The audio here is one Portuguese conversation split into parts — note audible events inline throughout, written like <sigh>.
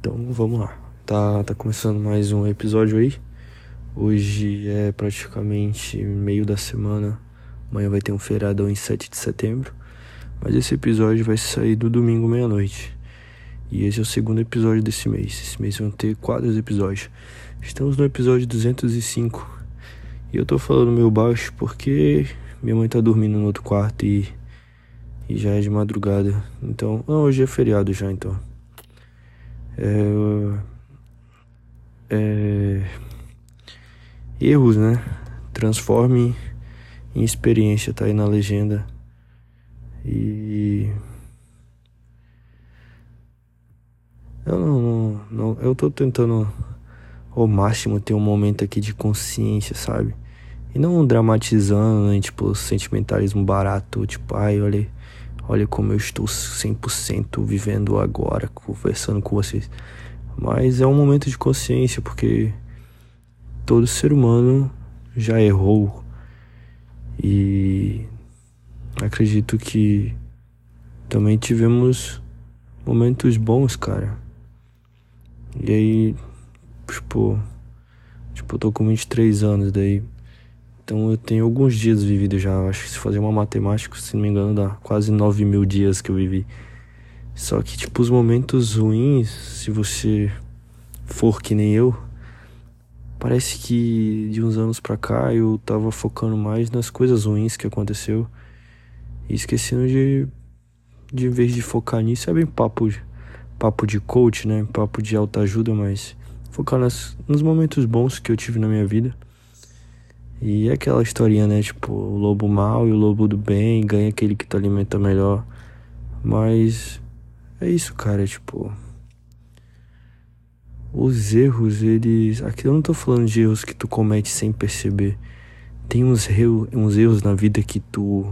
Então vamos lá. Tá, tá começando mais um episódio aí. Hoje é praticamente meio da semana. Amanhã vai ter um feriadão em 7 de setembro. Mas esse episódio vai sair do domingo meia-noite. E esse é o segundo episódio desse mês. Esse mês vão ter quatro episódios. Estamos no episódio 205. E eu tô falando meio baixo porque minha mãe tá dormindo no outro quarto e, e já é de madrugada. Então, não, hoje é feriado já, então. É, é, erros, né? Transforme em experiência, tá aí na legenda. E eu não, não, não, eu tô tentando ao máximo ter um momento aqui de consciência, sabe? E não dramatizando, né? tipo, sentimentalismo barato, tipo, ai, olha, olha como eu estou 100% vivendo agora, conversando com vocês. Mas é um momento de consciência, porque todo ser humano já errou. E acredito que também tivemos momentos bons, cara. E aí, tipo, tipo, eu tô com 23 anos daí. Então eu tenho alguns dias vividos já. Acho que se fazer uma matemática, se não me engano, dá quase 9 mil dias que eu vivi. Só que, tipo, os momentos ruins, se você for que nem eu, parece que de uns anos pra cá eu tava focando mais nas coisas ruins que aconteceu e esquecendo de, de em vez de focar nisso, é bem papo, papo de coach, né? Papo de autoajuda, mas focar nas, nos momentos bons que eu tive na minha vida. E é aquela historinha, né? Tipo, o lobo mal e o lobo do bem ganha aquele que tu alimenta melhor. Mas é isso, cara, tipo. Os erros, eles. Aqui eu não tô falando de erros que tu comete sem perceber. Tem uns, erros, uns erros na vida que tu.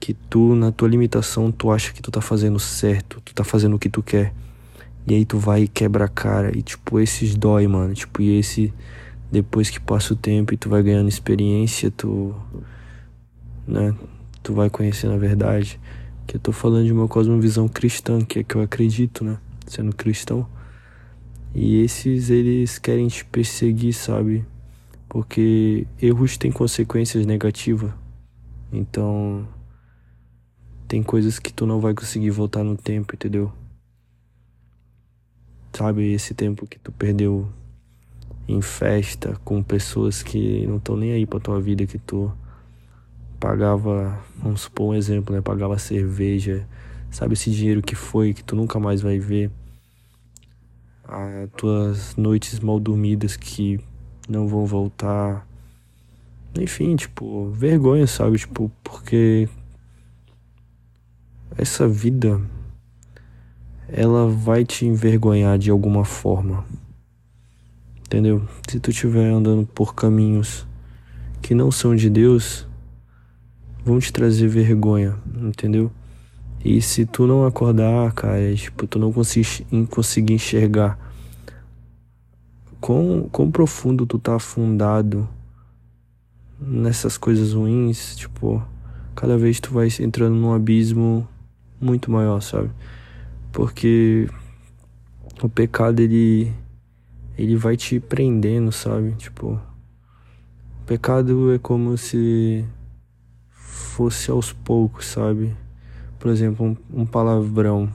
Que tu, na tua limitação, tu acha que tu tá fazendo certo, tu tá fazendo o que tu quer. E aí tu vai e quebra a cara. E tipo, esses dói, mano. Tipo, e esse. Depois que passa o tempo e tu vai ganhando experiência, tu. Né? Tu vai conhecendo a verdade que eu tô falando de uma cosmovisão cristã, que é que eu acredito, né? Sendo cristão. E esses eles querem te perseguir, sabe? Porque erros têm consequências negativas. Então, tem coisas que tu não vai conseguir voltar no tempo, entendeu? Sabe, esse tempo que tu perdeu em festa com pessoas que não estão nem aí pra tua vida, que tu pagava, vamos supor um exemplo, né? Pagava cerveja, sabe esse dinheiro que foi, que tu nunca mais vai ver. As tuas noites mal dormidas que não vão voltar. Enfim, tipo, vergonha, sabe? Tipo, porque essa vida ela vai te envergonhar de alguma forma. Entendeu? Se tu estiver andando por caminhos que não são de Deus, vão te trazer vergonha, entendeu? E se tu não acordar, cara, tipo, tu não conseguir, enxergar quão, quão profundo tu tá afundado nessas coisas ruins, tipo, cada vez tu vai entrando num abismo muito maior, sabe? Porque o pecado ele ele vai te prendendo, sabe? Tipo, o pecado é como se fosse aos poucos, sabe? Por exemplo, um, um palavrão.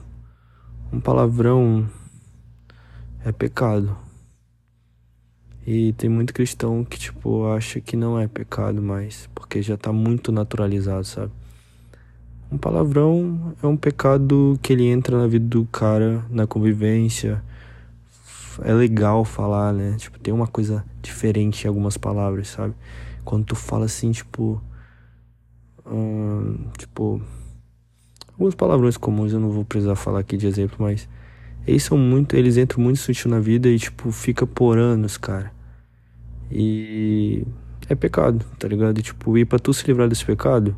Um palavrão é pecado. E tem muito cristão que, tipo, acha que não é pecado mais, porque já tá muito naturalizado, sabe? Um palavrão é um pecado que ele entra na vida do cara, na convivência. É legal falar, né? Tipo, tem uma coisa diferente em algumas palavras, sabe? Quando tu fala assim, tipo, Hum, tipo, alguns palavrões comuns, eu não vou precisar falar aqui de exemplo, mas eles são muito, eles entram muito sutil na vida e tipo, fica por anos, cara. E é pecado, tá ligado? E, tipo, e pra tu se livrar desse pecado,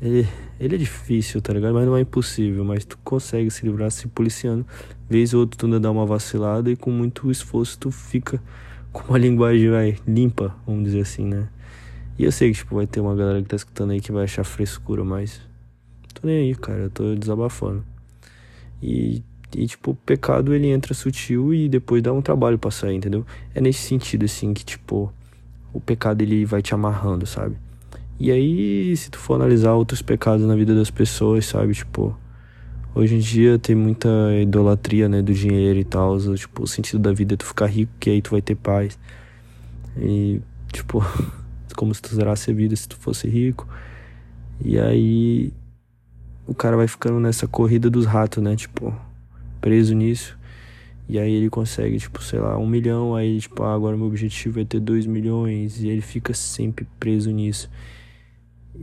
ele, ele é difícil, tá ligado? Mas não é impossível, mas tu consegue se livrar se policiando. Vez ou outra tu ainda dá uma vacilada e com muito esforço tu fica com uma <laughs> linguagem vai, limpa, vamos dizer assim, né? E eu sei que, tipo, vai ter uma galera que tá escutando aí que vai achar frescura, mas. Tô nem aí, cara. Eu tô desabafando. E, E, tipo, o pecado ele entra sutil e depois dá um trabalho pra sair, entendeu? É nesse sentido, assim, que, tipo, o pecado ele vai te amarrando, sabe? E aí, se tu for analisar outros pecados na vida das pessoas, sabe? Tipo, hoje em dia tem muita idolatria, né, do dinheiro e tal. Tipo, o sentido da vida é tu ficar rico, que aí tu vai ter paz. E, tipo, <laughs> como se tu zerasse a vida se tu fosse rico. E aí, o cara vai ficando nessa corrida dos ratos, né? Tipo, preso nisso. E aí ele consegue, tipo, sei lá, um milhão. Aí, tipo, ah, agora meu objetivo é ter dois milhões. E ele fica sempre preso nisso.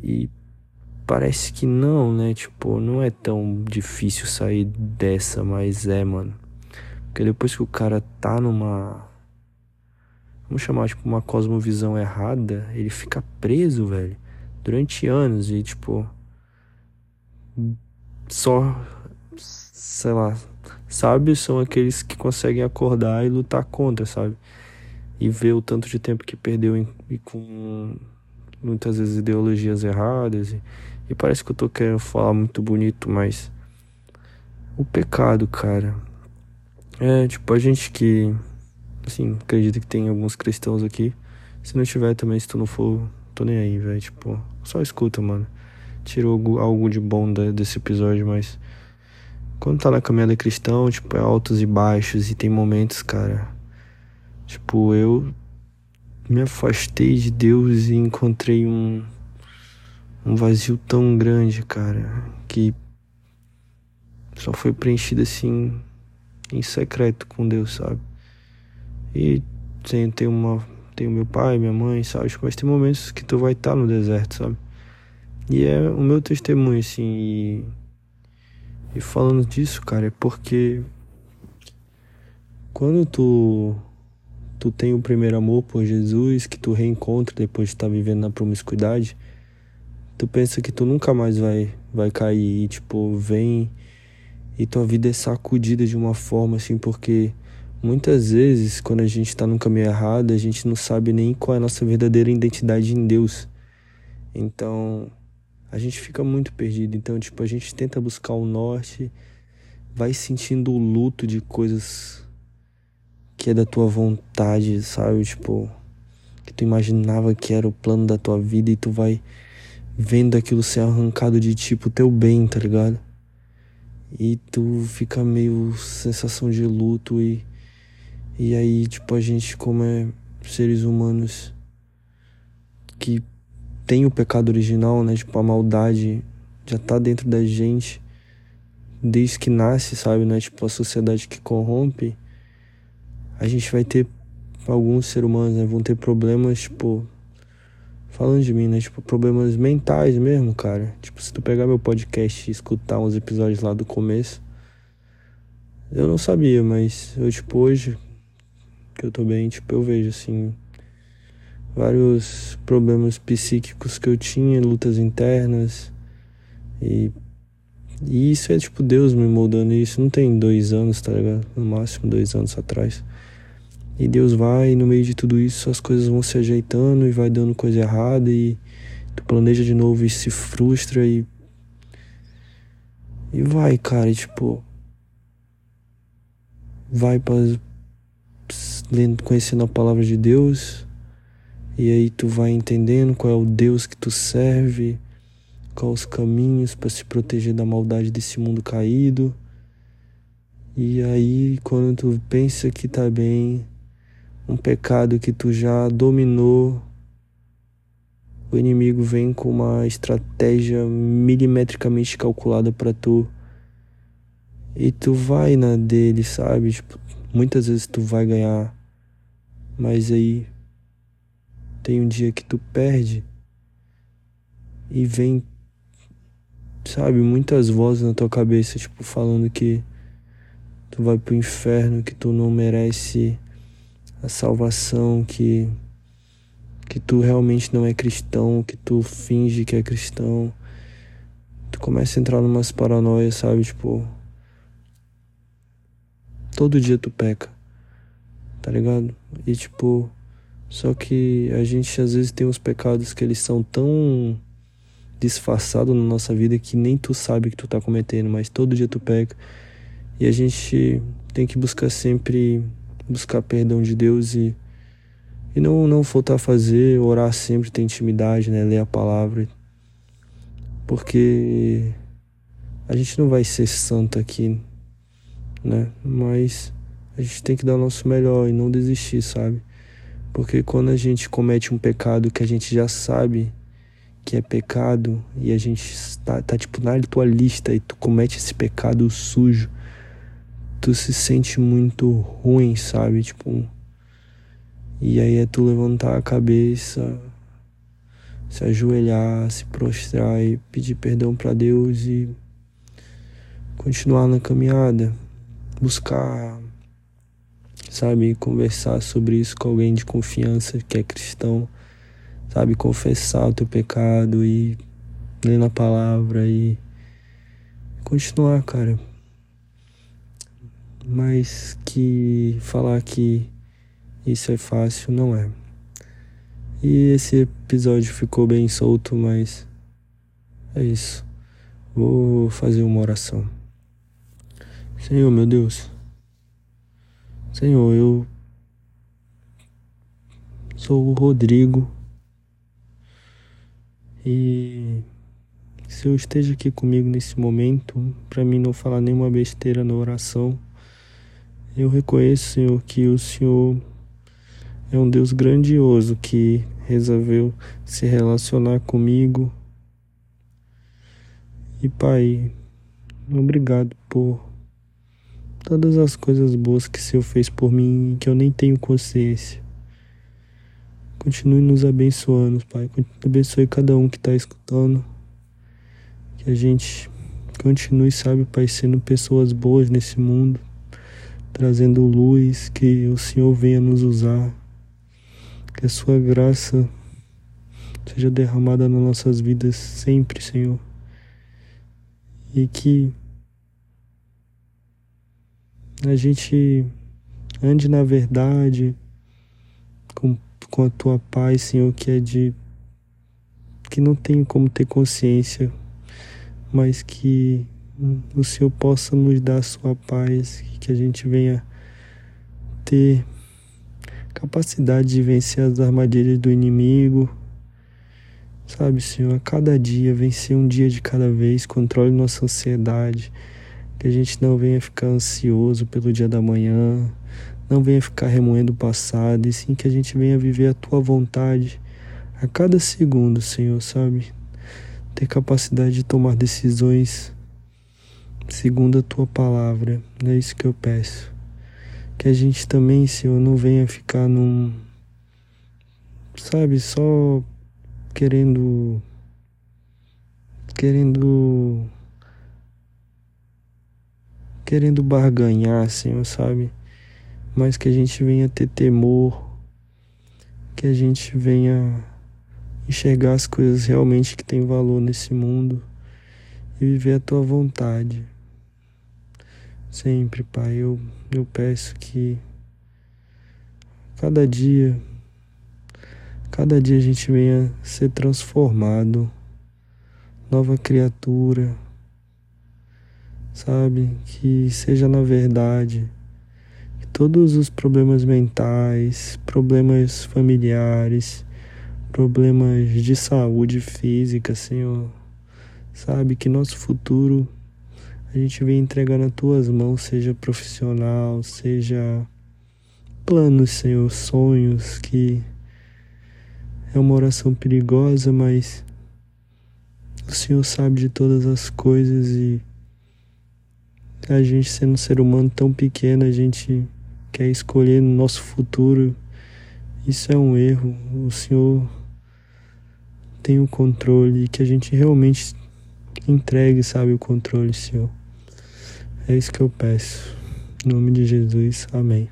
E parece que não, né? Tipo, não é tão difícil sair dessa, mas é, mano. Porque depois que o cara tá numa. Vamos chamar, tipo, uma cosmovisão errada, ele fica preso, velho. Durante anos e, tipo. Só. Sei lá. Sábios são aqueles que conseguem acordar e lutar contra, sabe? E ver o tanto de tempo que perdeu em, com muitas vezes ideologias erradas. E, e parece que eu tô querendo falar muito bonito, mas o pecado, cara. É, tipo, a gente que assim, acredita que tem alguns cristãos aqui. Se não tiver também, se tu não for, tô nem aí, velho. Tipo, só escuta, mano. Tirou algo, algo de bom desse episódio, mas quando tá na caminhada cristão, tipo, é altos e baixos e tem momentos, cara. Tipo, eu me afastei de Deus e encontrei um, um vazio tão grande, cara, que só foi preenchido assim em secreto com Deus, sabe? E tem, tem uma tem o meu pai, minha mãe, sabe? Mas tem momentos que tu vai estar no deserto, sabe? E é o meu testemunho, assim. E, e falando disso, cara, é porque quando tu tu tem o primeiro amor por Jesus, que tu reencontra depois de estar tá vivendo na promiscuidade, tu pensa que tu nunca mais vai, vai cair. E, tipo, vem e tua vida é sacudida de uma forma assim, porque muitas vezes, quando a gente está no caminho errado, a gente não sabe nem qual é a nossa verdadeira identidade em Deus. Então, a gente fica muito perdido. Então, tipo, a gente tenta buscar o norte, vai sentindo o luto de coisas que é da tua vontade, sabe? Tipo, que tu imaginava que era o plano da tua vida e tu vai vendo aquilo ser arrancado de tipo teu bem, tá ligado? E tu fica meio sensação de luto e e aí, tipo, a gente como é seres humanos que tem o pecado original, né? Tipo, a maldade já tá dentro da gente desde que nasce, sabe, né? Tipo, a sociedade que corrompe a gente vai ter alguns seres humanos, né, vão ter problemas, tipo, falando de mim, né, tipo, problemas mentais mesmo, cara. Tipo, se tu pegar meu podcast e escutar uns episódios lá do começo, eu não sabia, mas eu, tipo, hoje que eu tô bem, tipo, eu vejo, assim, vários problemas psíquicos que eu tinha, lutas internas, e, e isso é, tipo, Deus me moldando isso. Não tem dois anos, tá ligado? No máximo dois anos atrás. E Deus vai, e no meio de tudo isso, as coisas vão se ajeitando e vai dando coisa errada e tu planeja de novo e se frustra e. E vai, cara, e, tipo. Vai para conhecendo a palavra de Deus. E aí tu vai entendendo qual é o Deus que tu serve, quais os caminhos para se proteger da maldade desse mundo caído. E aí, quando tu pensa que tá bem, um pecado que tu já dominou, o inimigo vem com uma estratégia milimetricamente calculada para tu. E tu vai na dele, sabe? Tipo, muitas vezes tu vai ganhar, mas aí tem um dia que tu perde e vem, sabe, muitas vozes na tua cabeça, tipo, falando que tu vai pro inferno, que tu não merece a salvação, que que tu realmente não é cristão, que tu finge que é cristão. Tu começa a entrar numas paranoias, sabe? Tipo, todo dia tu peca. Tá ligado? E tipo, só que a gente às vezes tem uns pecados que eles são tão disfarçados na nossa vida que nem tu sabe que tu tá cometendo, mas todo dia tu peca. E a gente tem que buscar sempre buscar perdão de Deus e, e não, não faltar a fazer, orar sempre, ter intimidade, né? Ler a palavra. Porque a gente não vai ser santo aqui, né? Mas a gente tem que dar o nosso melhor e não desistir, sabe? Porque quando a gente comete um pecado que a gente já sabe que é pecado e a gente tá, tá tipo na tua lista e tu comete esse pecado sujo, tu se sente muito ruim, sabe? Tipo, e aí é tu levantar a cabeça, se ajoelhar, se prostrar e pedir perdão para Deus e continuar na caminhada, buscar, sabe, conversar sobre isso com alguém de confiança que é cristão sabe, confessar o teu pecado e ler na palavra e continuar, cara. Mas que falar que isso é fácil não é. E esse episódio ficou bem solto, mas é isso. Vou fazer uma oração. Senhor, meu Deus. Senhor, eu sou o Rodrigo e se eu esteja aqui comigo nesse momento, para mim não falar nenhuma besteira na oração, eu reconheço, Senhor, que o Senhor é um Deus grandioso que resolveu se relacionar comigo. E Pai, obrigado por todas as coisas boas que o Senhor fez por mim e que eu nem tenho consciência. Continue nos abençoando, Pai. Abençoe cada um que está escutando. Que a gente continue, sabe, Pai, sendo pessoas boas nesse mundo, trazendo luz, que o Senhor venha nos usar. Que a Sua graça seja derramada nas nossas vidas sempre, Senhor. E que a gente ande na verdade, com com a tua paz, Senhor, que é de. que não tenho como ter consciência, mas que o Senhor possa nos dar a sua paz, que a gente venha ter capacidade de vencer as armadilhas do inimigo. Sabe, Senhor, a cada dia, vencer um dia de cada vez, controle nossa ansiedade, que a gente não venha ficar ansioso pelo dia da manhã, não venha ficar remoendo o passado, e sim que a gente venha viver a tua vontade a cada segundo, Senhor, sabe? Ter capacidade de tomar decisões segundo a tua palavra. É isso que eu peço. Que a gente também, Senhor, não venha ficar num. Sabe, só querendo. Querendo. Querendo barganhar, Senhor, sabe? mas que a gente venha ter temor, que a gente venha enxergar as coisas realmente que têm valor nesse mundo e viver a tua vontade. Sempre, Pai, eu, eu peço que cada dia, cada dia a gente venha ser transformado, nova criatura, sabe? Que seja na verdade. Todos os problemas mentais, problemas familiares, problemas de saúde física, Senhor. Sabe? Que nosso futuro a gente vem entregar nas tuas mãos, seja profissional, seja planos, Senhor, sonhos, que é uma oração perigosa, mas o Senhor sabe de todas as coisas e a gente sendo um ser humano tão pequeno, a gente quer escolher no nosso futuro, isso é um erro. O Senhor tem o controle e que a gente realmente entregue, sabe, o controle, Senhor. É isso que eu peço. Em nome de Jesus, amém.